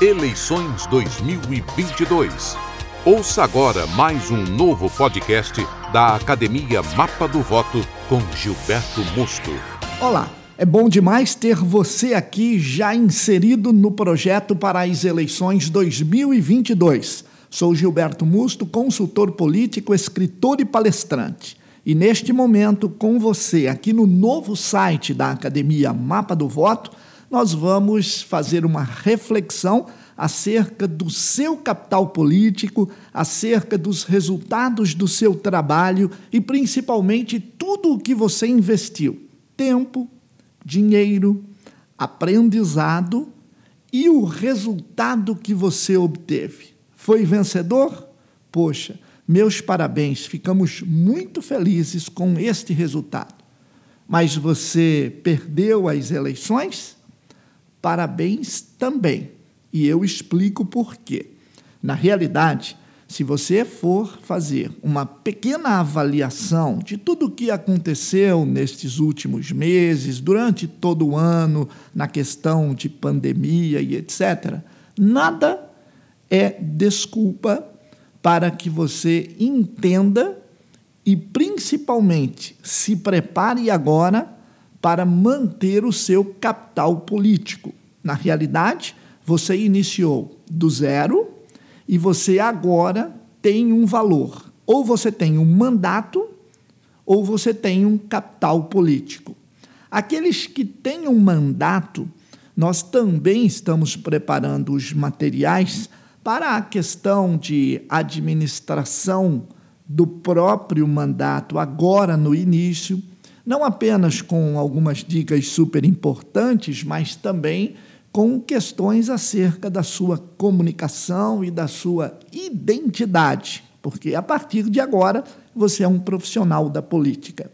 Eleições 2022. Ouça agora mais um novo podcast da Academia Mapa do Voto com Gilberto Musto. Olá, é bom demais ter você aqui já inserido no projeto para as eleições 2022. Sou Gilberto Musto, consultor político, escritor e palestrante. E neste momento, com você, aqui no novo site da Academia Mapa do Voto, nós vamos fazer uma reflexão acerca do seu capital político, acerca dos resultados do seu trabalho e principalmente tudo o que você investiu: tempo, dinheiro, aprendizado e o resultado que você obteve. Foi vencedor? Poxa, meus parabéns, ficamos muito felizes com este resultado. Mas você perdeu as eleições? Parabéns também. E eu explico por quê. Na realidade, se você for fazer uma pequena avaliação de tudo o que aconteceu nestes últimos meses, durante todo o ano, na questão de pandemia e etc., nada é desculpa para que você entenda e, principalmente, se prepare agora para manter o seu capital político. Na realidade, você iniciou do zero e você agora tem um valor. Ou você tem um mandato, ou você tem um capital político. Aqueles que têm um mandato, nós também estamos preparando os materiais para a questão de administração do próprio mandato, agora no início não apenas com algumas dicas super importantes, mas também com questões acerca da sua comunicação e da sua identidade, porque a partir de agora você é um profissional da política.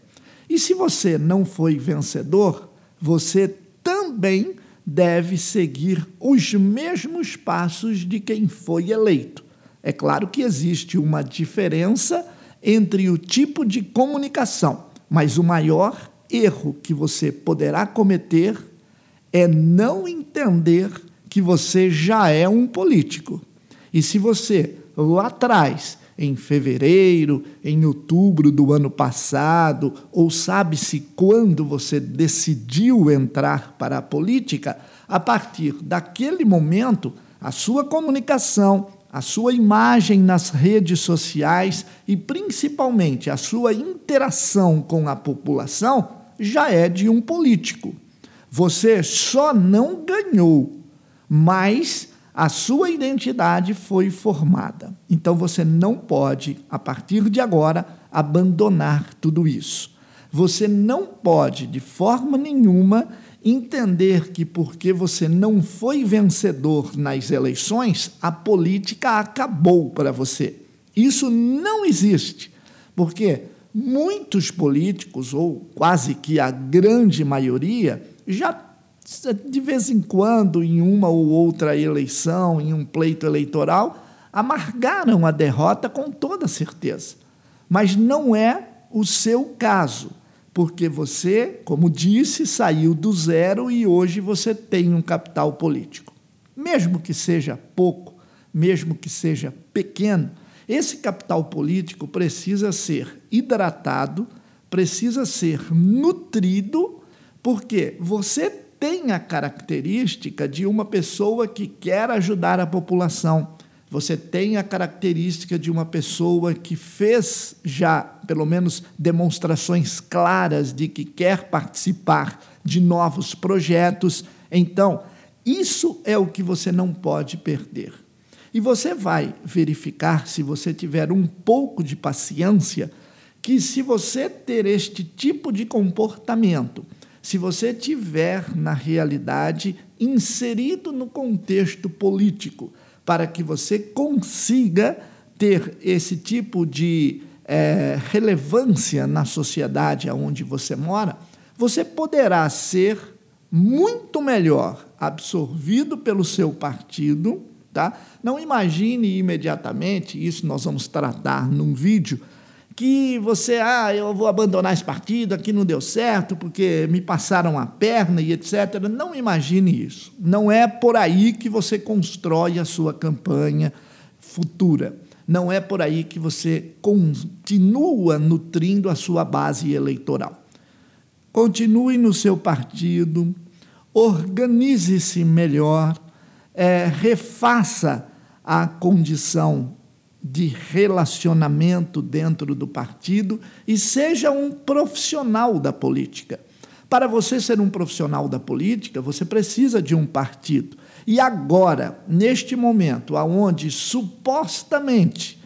E se você não foi vencedor, você também deve seguir os mesmos passos de quem foi eleito. É claro que existe uma diferença entre o tipo de comunicação mas o maior erro que você poderá cometer é não entender que você já é um político. E se você, lá atrás, em fevereiro, em outubro do ano passado, ou sabe-se quando você decidiu entrar para a política, a partir daquele momento, a sua comunicação, a sua imagem nas redes sociais e principalmente a sua interação com a população já é de um político. Você só não ganhou, mas a sua identidade foi formada. Então você não pode, a partir de agora, abandonar tudo isso. Você não pode, de forma nenhuma, entender que porque você não foi vencedor nas eleições, a política acabou para você. Isso não existe, porque muitos políticos, ou quase que a grande maioria, já de vez em quando, em uma ou outra eleição, em um pleito eleitoral, amargaram a derrota com toda certeza. Mas não é o seu caso porque você, como disse, saiu do zero e hoje você tem um capital político. Mesmo que seja pouco, mesmo que seja pequeno, esse capital político precisa ser hidratado, precisa ser nutrido, porque você tem a característica de uma pessoa que quer ajudar a população você tem a característica de uma pessoa que fez já, pelo menos, demonstrações claras de que quer participar de novos projetos. Então, isso é o que você não pode perder. E você vai verificar, se você tiver um pouco de paciência, que se você ter este tipo de comportamento, se você tiver, na realidade, inserido no contexto político, para que você consiga ter esse tipo de é, relevância na sociedade onde você mora, você poderá ser muito melhor absorvido pelo seu partido. Tá? Não imagine imediatamente, isso nós vamos tratar num vídeo, que você, ah, eu vou abandonar esse partido, aqui não deu certo, porque me passaram a perna e etc. Não imagine isso. Não é por aí que você constrói a sua campanha futura. Não é por aí que você continua nutrindo a sua base eleitoral. Continue no seu partido, organize-se melhor, é, refaça a condição de relacionamento dentro do partido e seja um profissional da política. Para você ser um profissional da política, você precisa de um partido. E agora, neste momento, aonde supostamente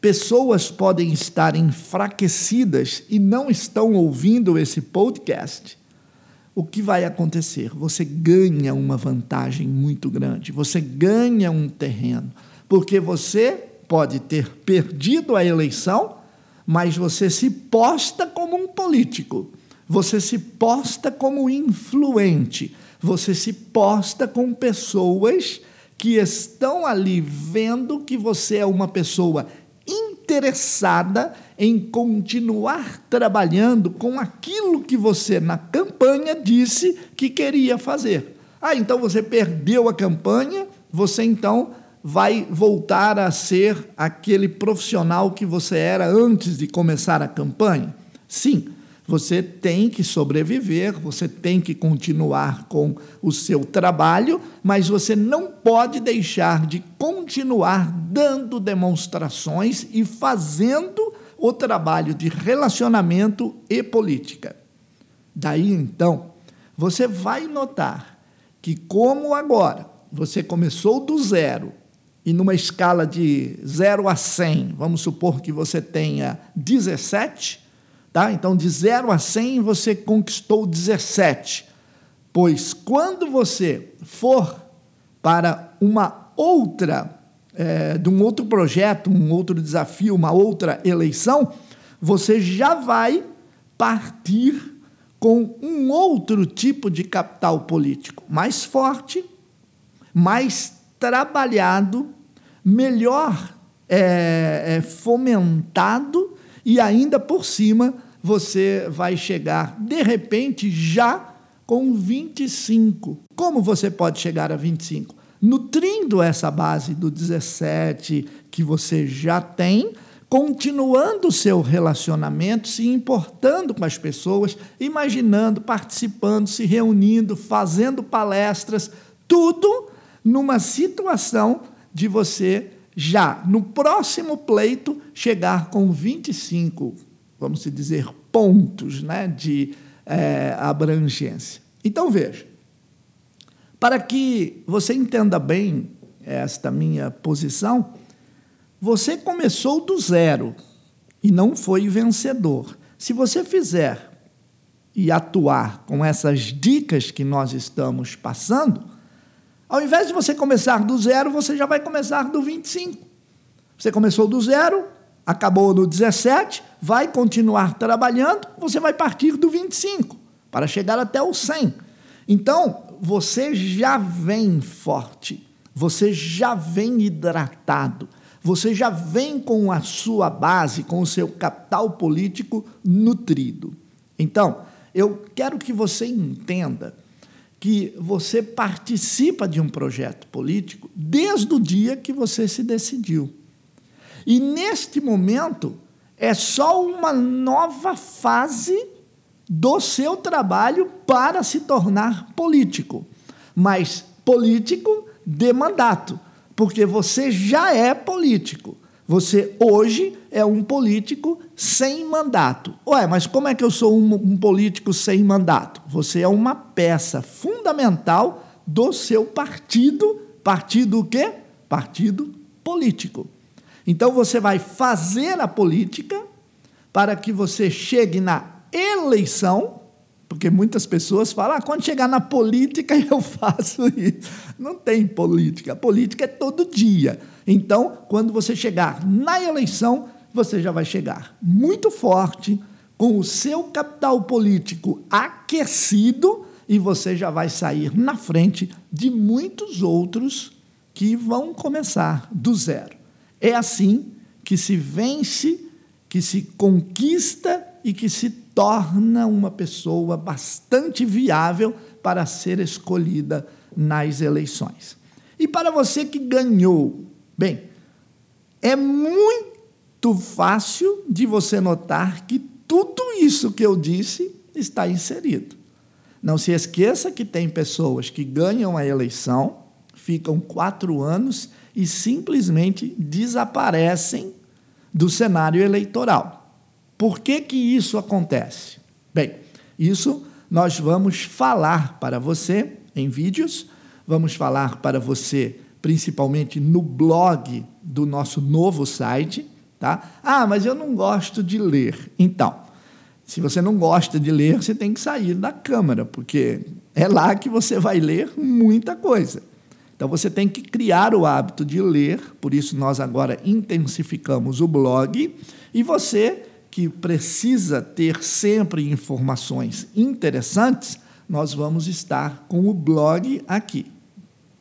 pessoas podem estar enfraquecidas e não estão ouvindo esse podcast, o que vai acontecer? Você ganha uma vantagem muito grande, você ganha um terreno, porque você pode ter perdido a eleição, mas você se posta como um político, você se posta como influente, você se posta com pessoas que estão ali vendo que você é uma pessoa interessada em continuar trabalhando com aquilo que você na campanha disse que queria fazer. Ah, então você perdeu a campanha, você então vai voltar a ser aquele profissional que você era antes de começar a campanha? Sim, você tem que sobreviver, você tem que continuar com o seu trabalho, mas você não pode deixar de continuar dando demonstrações e fazendo o trabalho de relacionamento e política. Daí então, você vai notar que, como agora você começou do zero e numa escala de 0 a 100, vamos supor que você tenha 17, tá? Então de 0 a 100 você conquistou 17. Pois quando você for para uma outra, é, de um outro projeto, um outro desafio, uma outra eleição, você já vai partir com um outro tipo de capital político, mais forte, mais trabalhado, melhor é, é, fomentado e ainda por cima você vai chegar, de repente, já com 25. Como você pode chegar a 25? Nutrindo essa base do 17 que você já tem, continuando o seu relacionamento, se importando com as pessoas, imaginando, participando, se reunindo, fazendo palestras, tudo numa situação de você já no próximo pleito chegar com 25, vamos dizer, pontos né, de é, abrangência. Então veja, para que você entenda bem esta minha posição, você começou do zero e não foi vencedor. Se você fizer e atuar com essas dicas que nós estamos passando, ao invés de você começar do zero, você já vai começar do 25. Você começou do zero, acabou no 17, vai continuar trabalhando, você vai partir do 25 para chegar até o 100. Então, você já vem forte, você já vem hidratado, você já vem com a sua base, com o seu capital político nutrido. Então, eu quero que você entenda que você participa de um projeto político desde o dia que você se decidiu. E neste momento é só uma nova fase do seu trabalho para se tornar político. Mas político de mandato, porque você já é político. Você hoje é um político sem mandato. Ué, mas como é que eu sou um, um, político sem mandato? Você é uma peça fundamental do seu partido. Partido o quê? Partido político. Então você vai fazer a política para que você chegue na eleição, porque muitas pessoas falam, ah, quando chegar na política eu faço isso. Não tem política. A política é todo dia. Então, quando você chegar na eleição, você já vai chegar muito forte, com o seu capital político aquecido, e você já vai sair na frente de muitos outros que vão começar do zero. É assim que se vence que se conquista e que se torna uma pessoa bastante viável para ser escolhida nas eleições. E para você que ganhou, bem, é muito fácil de você notar que tudo isso que eu disse está inserido. Não se esqueça que tem pessoas que ganham a eleição, ficam quatro anos e simplesmente desaparecem do cenário eleitoral. Por que, que isso acontece? Bem, isso nós vamos falar para você em vídeos, vamos falar para você principalmente no blog do nosso novo site, tá? Ah, mas eu não gosto de ler. Então, se você não gosta de ler, você tem que sair da câmara, porque é lá que você vai ler muita coisa. Então você tem que criar o hábito de ler, por isso nós agora intensificamos o blog, e você que precisa ter sempre informações interessantes, nós vamos estar com o blog aqui.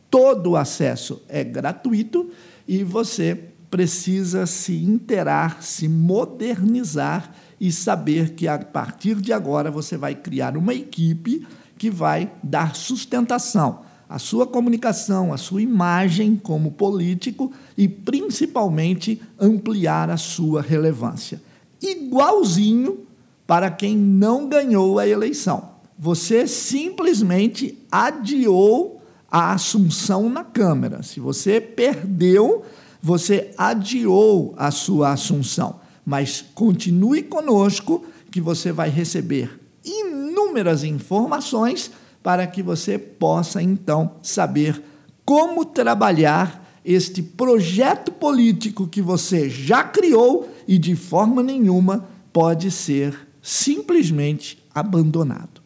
Todo o acesso é gratuito e você precisa se interar, se modernizar e saber que a partir de agora você vai criar uma equipe que vai dar sustentação à sua comunicação, à sua imagem como político e principalmente ampliar a sua relevância. Igualzinho para quem não ganhou a eleição. Você simplesmente adiou a assunção na Câmara. Se você perdeu, você adiou a sua assunção. Mas continue conosco, que você vai receber inúmeras informações para que você possa então saber como trabalhar este projeto político que você já criou e de forma nenhuma pode ser simplesmente abandonado.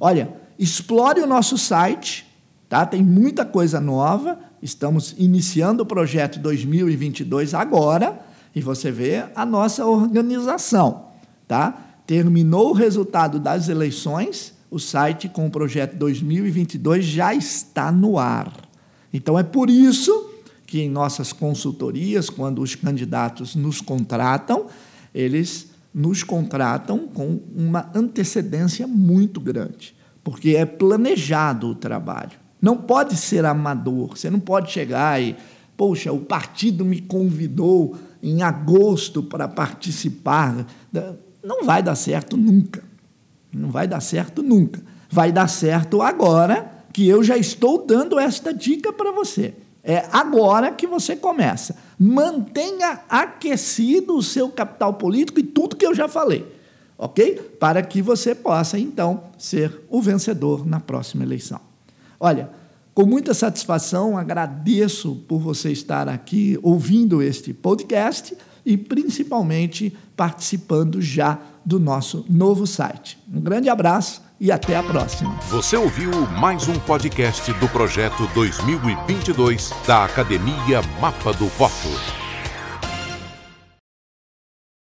Olha, explore o nosso site Tá? Tem muita coisa nova. Estamos iniciando o projeto 2022 agora e você vê a nossa organização. Tá? Terminou o resultado das eleições, o site com o projeto 2022 já está no ar. Então é por isso que em nossas consultorias, quando os candidatos nos contratam, eles nos contratam com uma antecedência muito grande, porque é planejado o trabalho. Não pode ser amador. Você não pode chegar e, poxa, o partido me convidou em agosto para participar. Não vai dar certo nunca. Não vai dar certo nunca. Vai dar certo agora que eu já estou dando esta dica para você. É agora que você começa. Mantenha aquecido o seu capital político e tudo que eu já falei, ok? Para que você possa, então, ser o vencedor na próxima eleição. Olha, com muita satisfação agradeço por você estar aqui ouvindo este podcast e principalmente participando já do nosso novo site. Um grande abraço e até a próxima. Você ouviu mais um podcast do projeto 2022 da Academia Mapa do Voto.